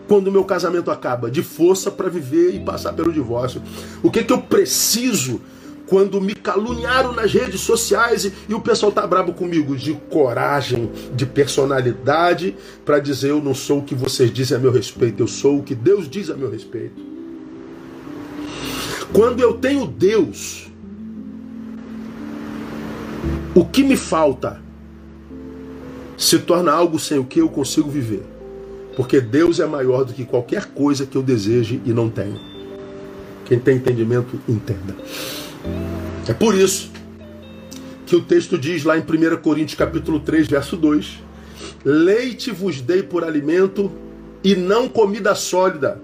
quando o meu casamento acaba? De força para viver e passar pelo divórcio. O que, que eu preciso quando me caluniaram nas redes sociais e, e o pessoal tá brabo comigo? De coragem, de personalidade, para dizer eu não sou o que vocês dizem a meu respeito, eu sou o que Deus diz a meu respeito. Quando eu tenho Deus, o que me falta se torna algo sem o que eu consigo viver. Porque Deus é maior do que qualquer coisa que eu deseje e não tenho. Quem tem entendimento, entenda. É por isso que o texto diz lá em 1 Coríntios capítulo 3, verso 2: Leite vos dei por alimento e não comida sólida,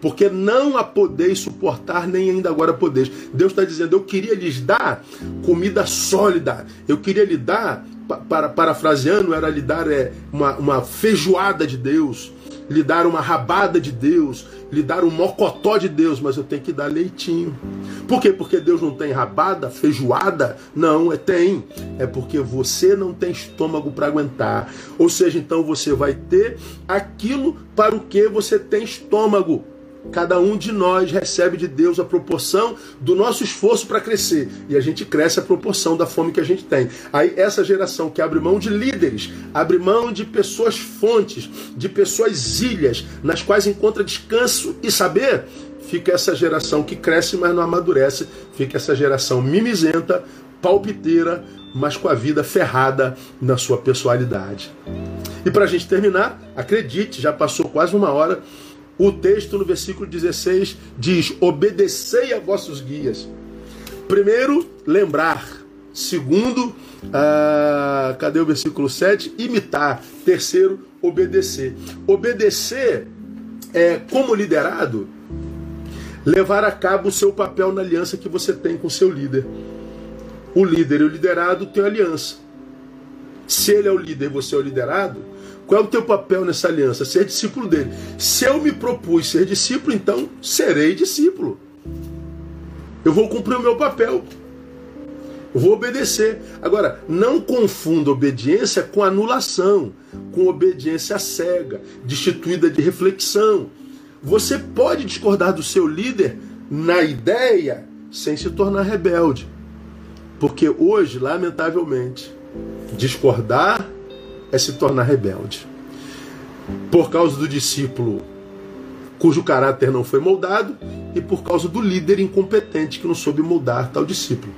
porque não a podeis suportar, nem ainda agora podeis. Deus está dizendo: Eu queria lhes dar comida sólida, eu queria lhe dar para, parafraseando, era lhe dar é, uma, uma feijoada de Deus, lhe dar uma rabada de Deus, lhe dar um mocotó de Deus, mas eu tenho que dar leitinho. Por quê? Porque Deus não tem rabada, feijoada? Não, é tem. É porque você não tem estômago para aguentar. Ou seja, então você vai ter aquilo para o que você tem estômago. Cada um de nós recebe de Deus a proporção do nosso esforço para crescer. E a gente cresce a proporção da fome que a gente tem. Aí essa geração que abre mão de líderes, abre mão de pessoas fontes, de pessoas ilhas, nas quais encontra descanso e saber, fica essa geração que cresce, mas não amadurece. Fica essa geração mimizenta, palpiteira, mas com a vida ferrada na sua personalidade. E para a gente terminar, acredite, já passou quase uma hora. O texto no versículo 16 diz: Obedecei a vossos guias. Primeiro, lembrar. Segundo, ah, cadê o versículo 7? Imitar. Terceiro, obedecer. Obedecer é, como liderado, levar a cabo o seu papel na aliança que você tem com o seu líder. O líder e o liderado têm aliança. Se ele é o líder e você é o liderado, qual é o teu papel nessa aliança? Ser discípulo dele. Se eu me propus ser discípulo, então serei discípulo. Eu vou cumprir o meu papel. Eu vou obedecer. Agora, não confunda obediência com anulação, com obediência cega, destituída de reflexão. Você pode discordar do seu líder na ideia sem se tornar rebelde. Porque hoje, lamentavelmente, discordar é se tornar rebelde. Por causa do discípulo cujo caráter não foi moldado e por causa do líder incompetente que não soube moldar tal discípulo.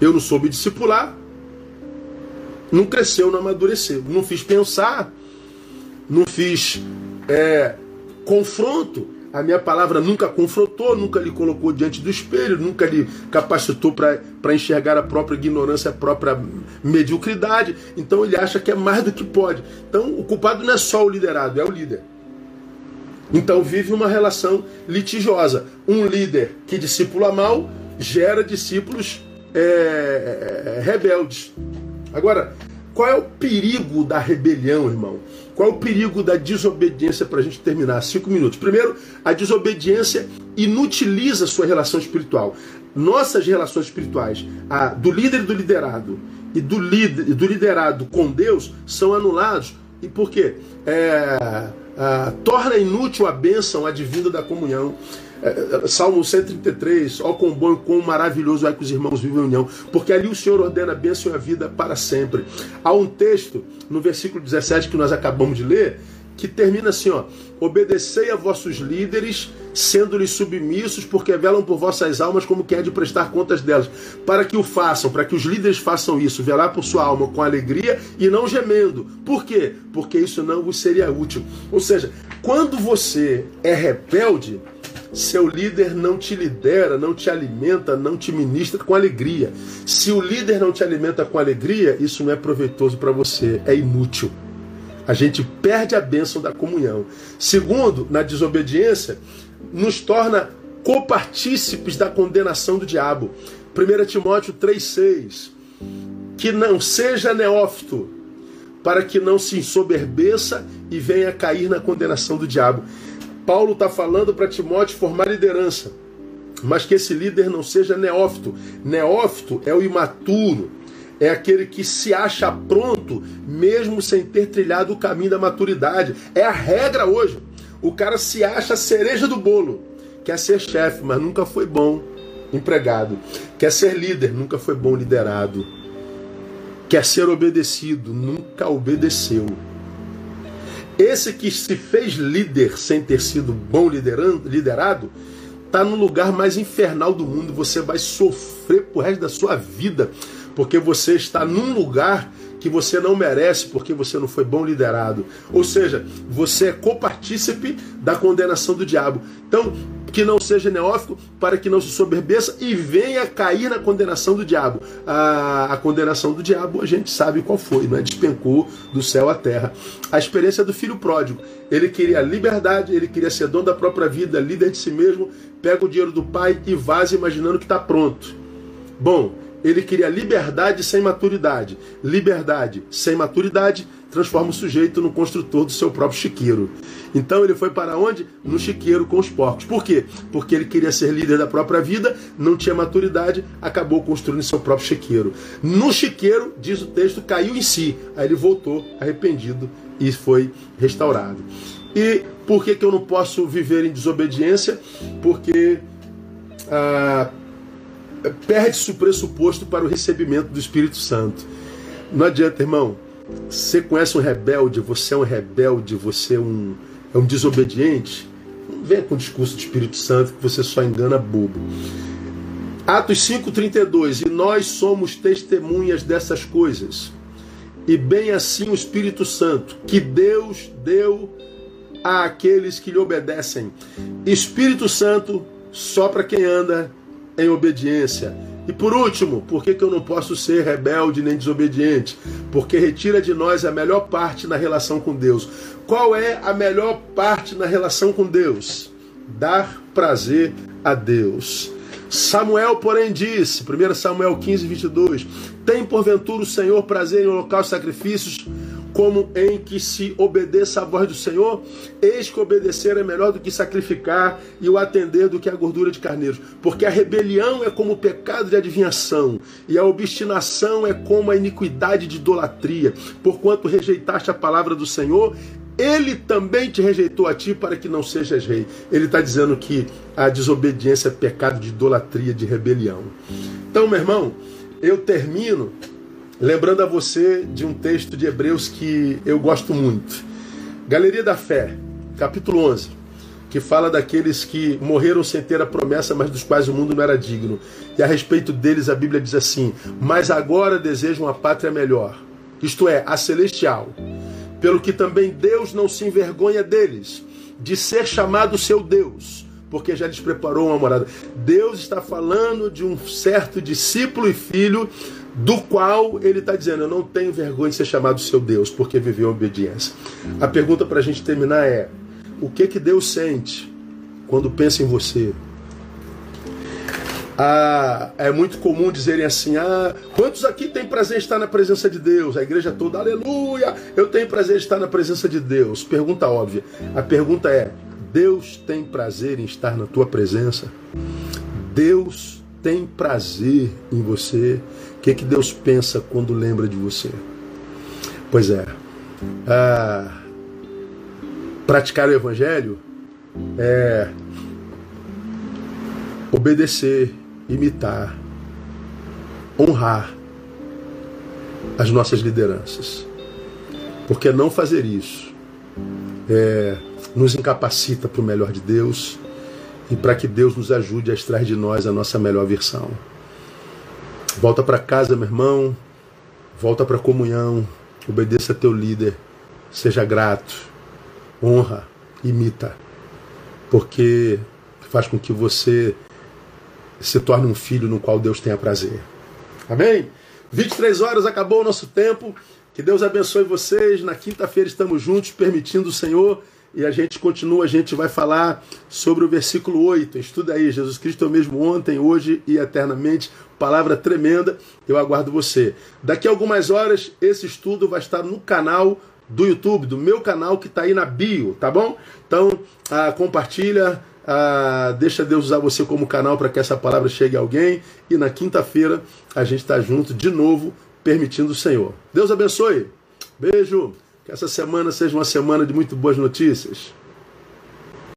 Eu não soube discipular, não cresceu, não amadureceu, não fiz pensar, não fiz é, confronto, a minha palavra nunca confrontou, nunca lhe colocou diante do espelho, nunca lhe capacitou para enxergar a própria ignorância, a própria mediocridade. Então ele acha que é mais do que pode. Então o culpado não é só o liderado, é o líder. Então vive uma relação litigiosa. Um líder que discipula mal gera discípulos é, rebeldes. Agora, qual é o perigo da rebelião, irmão? Qual é o perigo da desobediência para a gente terminar? Cinco minutos. Primeiro, a desobediência inutiliza a sua relação espiritual. Nossas relações espirituais, a do líder e do liderado, e do, líder, do liderado com Deus, são anulados. E por quê? É, é, torna inútil a bênção advinda da comunhão. É, Salmo 133, ó quão bom e quão maravilhoso é que os irmãos vivem em união, porque ali o Senhor ordena a bênção e a vida para sempre. Há um texto no versículo 17 que nós acabamos de ler, que termina assim, ó: Obedecei a vossos líderes, sendo-lhes submissos, porque velam por vossas almas como quem é de prestar contas delas, para que o façam, para que os líderes façam isso, velar por sua alma com alegria e não gemendo. Por quê? Porque isso não vos seria útil. Ou seja, quando você é rebelde, seu líder não te lidera, não te alimenta, não te ministra com alegria. Se o líder não te alimenta com alegria, isso não é proveitoso para você, é inútil. A gente perde a bênção da comunhão. Segundo, na desobediência, nos torna copartícipes da condenação do diabo. 1 Timóteo 3,6 Que não seja neófito, para que não se ensoberbeça e venha cair na condenação do diabo. Paulo está falando para Timóteo formar liderança, mas que esse líder não seja neófito. Neófito é o imaturo, é aquele que se acha pronto, mesmo sem ter trilhado o caminho da maturidade. É a regra hoje. O cara se acha a cereja do bolo, quer ser chefe, mas nunca foi bom empregado. Quer ser líder, nunca foi bom liderado. Quer ser obedecido, nunca obedeceu. Esse que se fez líder sem ter sido bom liderado, está no lugar mais infernal do mundo. Você vai sofrer pro resto da sua vida, porque você está num lugar que você não merece, porque você não foi bom liderado. Ou seja, você é copartícipe da condenação do diabo. Então, que não seja neófito, para que não se soberbeça e venha cair na condenação do diabo. A, a condenação do diabo a gente sabe qual foi, não é? Despencou do céu à terra. A experiência do filho pródigo. Ele queria liberdade, ele queria ser dono da própria vida, líder de si mesmo, pega o dinheiro do pai e vaza imaginando que está pronto. Bom, ele queria liberdade sem maturidade. Liberdade sem maturidade transforma o sujeito no construtor do seu próprio chiqueiro. Então ele foi para onde? No chiqueiro com os porcos. Por quê? Porque ele queria ser líder da própria vida, não tinha maturidade, acabou construindo seu próprio chiqueiro. No chiqueiro, diz o texto, caiu em si. Aí ele voltou arrependido e foi restaurado. E por que, que eu não posso viver em desobediência? Porque ah, perde-se o pressuposto para o recebimento do Espírito Santo. Não adianta, irmão. Você conhece um rebelde, você é um rebelde, você é um, é um desobediente. Não venha com o discurso do Espírito Santo que você só engana bobo. Atos 5,32 E nós somos testemunhas dessas coisas. E bem assim o Espírito Santo, que Deus deu àqueles que lhe obedecem. Espírito Santo só para quem anda em obediência. E por último, por que, que eu não posso ser rebelde nem desobediente? Porque retira de nós a melhor parte na relação com Deus. Qual é a melhor parte na relação com Deus? Dar prazer a Deus. Samuel, porém, disse, 1 Samuel 15, 22, Tem porventura o Senhor prazer em holocausto sacrifícios, como em que se obedeça à voz do Senhor? Eis que obedecer é melhor do que sacrificar e o atender do que a gordura de carneiros. Porque a rebelião é como o pecado de adivinhação, e a obstinação é como a iniquidade de idolatria. Porquanto rejeitaste a palavra do Senhor, ele também te rejeitou a ti para que não sejas rei. Ele está dizendo que a desobediência é pecado de idolatria, de rebelião. Então, meu irmão, eu termino lembrando a você de um texto de Hebreus que eu gosto muito. Galeria da Fé, capítulo 11, que fala daqueles que morreram sem ter a promessa, mas dos quais o mundo não era digno. E a respeito deles a Bíblia diz assim: Mas agora desejam a pátria melhor, isto é, a celestial. Pelo que também Deus não se envergonha deles, de ser chamado seu Deus, porque já lhes preparou uma morada. Deus está falando de um certo discípulo e filho do qual ele está dizendo: Eu não tenho vergonha de ser chamado seu Deus, porque viveu a obediência. A pergunta para a gente terminar é: O que que Deus sente quando pensa em você? Ah, é muito comum dizerem assim: ah, quantos aqui têm prazer em estar na presença de Deus? A igreja toda, aleluia, eu tenho prazer em estar na presença de Deus. Pergunta óbvia. A pergunta é: Deus tem prazer em estar na tua presença? Deus tem prazer em você? Que, que Deus pensa quando lembra de você? Pois é. Ah, praticar o Evangelho é obedecer imitar, honrar as nossas lideranças. Porque não fazer isso é, nos incapacita para o melhor de Deus e para que Deus nos ajude a extrair de nós a nossa melhor versão. Volta para casa, meu irmão, volta para a comunhão, obedeça a teu líder, seja grato, honra, imita, porque faz com que você se torne um filho no qual Deus tenha prazer. Amém? 23 horas, acabou o nosso tempo. Que Deus abençoe vocês. Na quinta-feira estamos juntos, permitindo o Senhor. E a gente continua, a gente vai falar sobre o versículo 8. Estuda aí, Jesus Cristo é o mesmo ontem, hoje e eternamente. Palavra tremenda. Eu aguardo você. Daqui a algumas horas, esse estudo vai estar no canal do YouTube, do meu canal que está aí na bio, tá bom? Então, ah, compartilha ah, deixa Deus usar você como canal para que essa palavra chegue a alguém. E na quinta-feira a gente está junto de novo, permitindo o Senhor. Deus abençoe. Beijo. Que essa semana seja uma semana de muito boas notícias.